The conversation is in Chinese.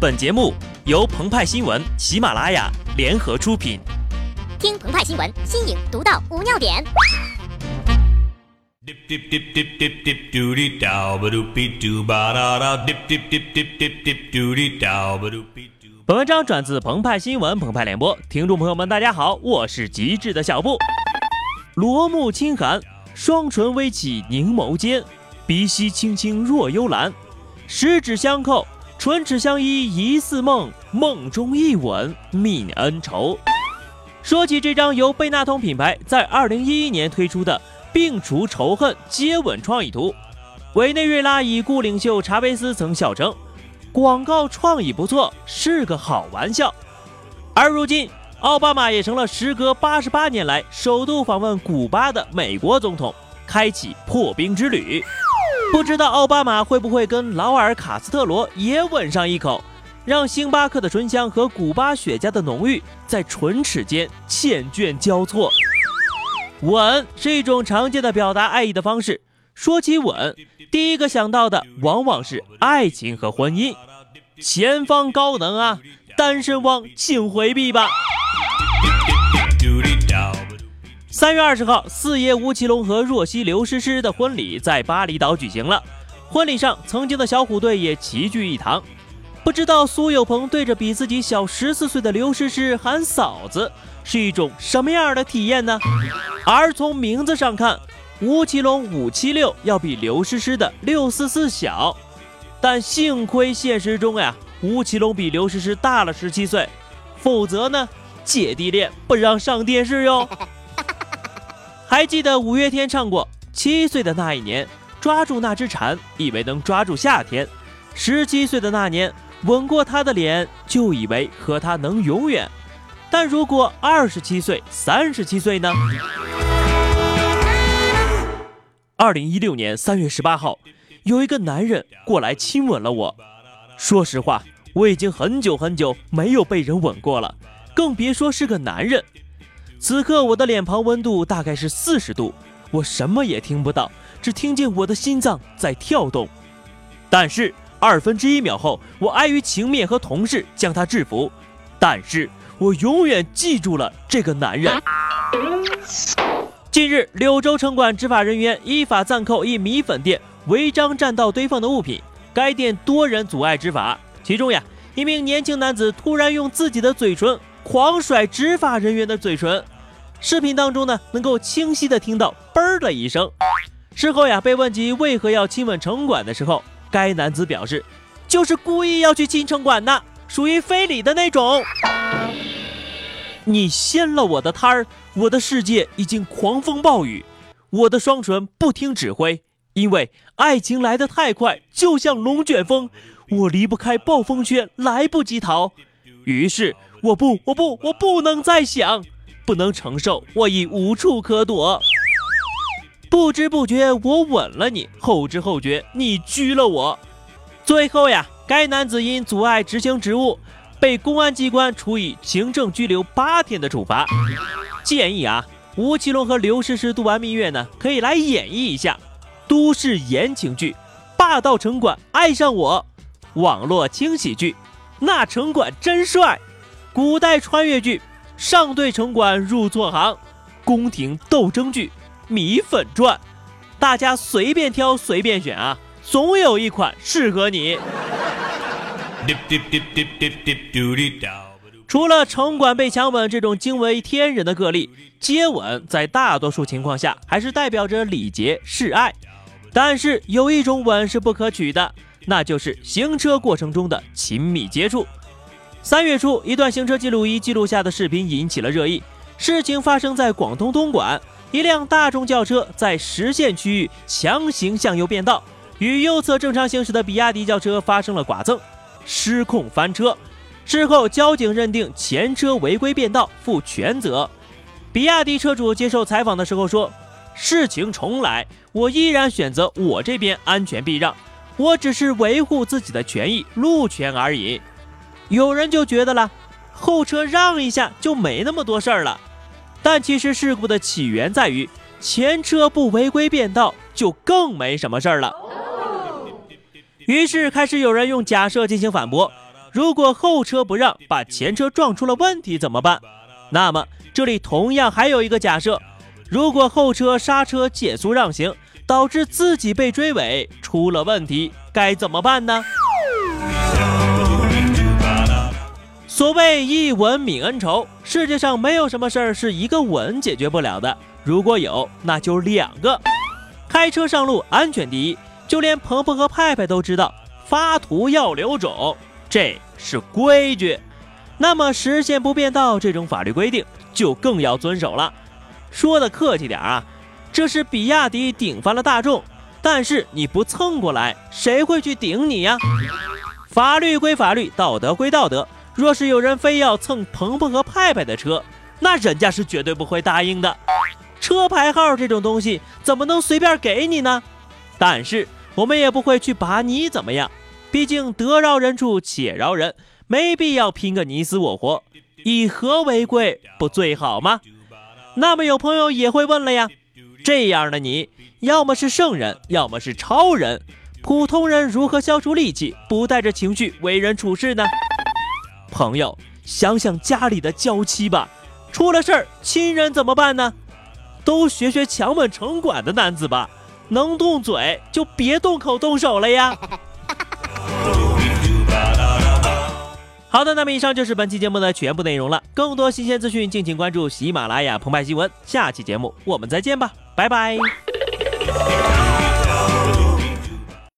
本节目由澎湃新闻、喜马拉雅联合出品。听澎湃新闻，新颖独到，无尿点。本文章转自澎湃新闻澎湃联播，听众朋友们，大家好，我是极致的小布。罗幕轻寒，双唇微启凝眸间，鼻息轻轻若幽兰，十指相扣。唇齿相依疑似梦，梦中一吻泯恩仇。说起这张由贝纳通品牌在二零一一年推出的病除仇恨接吻创意图，委内瑞拉已故领袖查韦斯曾笑称，广告创意不错，是个好玩笑。而如今，奥巴马也成了时隔八十八年来首度访问古巴的美国总统，开启破冰之旅。不知道奥巴马会不会跟劳尔·卡斯特罗也吻上一口，让星巴克的醇香和古巴雪茄的浓郁在唇齿间缱绻交错。吻是一种常见的表达爱意的方式。说起吻，第一个想到的往往是爱情和婚姻。前方高能啊！单身汪请回避吧。三月二十号，四爷吴奇隆和若曦刘诗诗的婚礼在巴厘岛举行了。婚礼上，曾经的小虎队也齐聚一堂。不知道苏有朋对着比自己小十四岁的刘诗诗喊嫂子，是一种什么样的体验呢？而从名字上看，吴奇隆五七六要比刘诗诗的六四四小，但幸亏现实中呀，吴奇隆比刘诗诗大了十七岁，否则呢，姐弟恋不让上电视哟。还记得五月天唱过《七岁的那一年》，抓住那只蝉，以为能抓住夏天；十七岁的那年，吻过她的脸，就以为和她能永远。但如果二十七岁、三十七岁呢？二零一六年三月十八号，有一个男人过来亲吻了我。说实话，我已经很久很久没有被人吻过了，更别说是个男人。此刻我的脸庞温度大概是四十度，我什么也听不到，只听见我的心脏在跳动。但是二分之一秒后，我碍于情面和同事将他制服。但是我永远记住了这个男人。近日，柳州城管执法人员依法暂扣一米粉店违章占道堆放的物品，该店多人阻碍执法，其中呀，一名年轻男子突然用自己的嘴唇。狂甩执法人员的嘴唇，视频当中呢，能够清晰的听到“嘣”的一声。事后呀，被问及为何要亲吻城管的时候，该男子表示，就是故意要去亲城管的，属于非礼的那种。你掀了我的摊儿，我的世界已经狂风暴雨，我的双唇不听指挥，因为爱情来得太快，就像龙卷风，我离不开暴风圈，来不及逃，于是。我不，我不，我不能再想，不能承受，我已无处可躲。不知不觉，我吻了你，后知后觉，你拘了我。最后呀，该男子因阻碍执行职务，被公安机关处以行政拘留八天的处罚。建议啊，吴奇隆和刘诗诗度完蜜月呢，可以来演绎一下都市言情剧《霸道城管爱上我》，网络轻喜剧《那城管真帅》。古代穿越剧《上对城管入错行》，宫廷斗争剧《米粉传》，大家随便挑随便选啊，总有一款适合你。除了城管被强吻这种惊为天人的个例，接吻在大多数情况下还是代表着礼节示爱。但是有一种吻是不可取的，那就是行车过程中的亲密接触。三月初，一段行车记录仪记录下的视频引起了热议。事情发生在广东东莞，一辆大众轿车在实线区域强行向右变道，与右侧正常行驶的比亚迪轿车发生了剐蹭，失控翻车。事后，交警认定前车违规变道，负全责。比亚迪车主接受采访的时候说：“事情重来，我依然选择我这边安全避让，我只是维护自己的权益，路权而已。”有人就觉得了，后车让一下就没那么多事儿了，但其实事故的起源在于前车不违规变道，就更没什么事儿了。于是开始有人用假设进行反驳，如果后车不让，把前车撞出了问题怎么办？那么这里同样还有一个假设：如果后车刹车减速让行，导致自己被追尾出了问题，该怎么办呢？所谓一吻泯恩仇，世界上没有什么事儿是一个吻解决不了的。如果有，那就两个。开车上路，安全第一。就连鹏鹏和派派都知道，发图要留种，这是规矩。那么实现不变道这种法律规定，就更要遵守了。说的客气点啊，这是比亚迪顶翻了大众，但是你不蹭过来，谁会去顶你呀？法律归法律，道德归道德。若是有人非要蹭鹏鹏和派派的车，那人家是绝对不会答应的。车牌号这种东西怎么能随便给你呢？但是我们也不会去把你怎么样，毕竟得饶人处且饶人，没必要拼个你死我活。以和为贵，不最好吗？那么有朋友也会问了呀，这样的你要么是圣人，要么是超人，普通人如何消除戾气，不带着情绪为人处事呢？朋友，想想家里的娇妻吧，出了事儿，亲人怎么办呢？都学学强吻城管的男子吧，能动嘴就别动口动手了呀。好的，那么以上就是本期节目的全部内容了。更多新鲜资讯，敬请关注喜马拉雅澎湃新闻。下期节目我们再见吧，拜拜。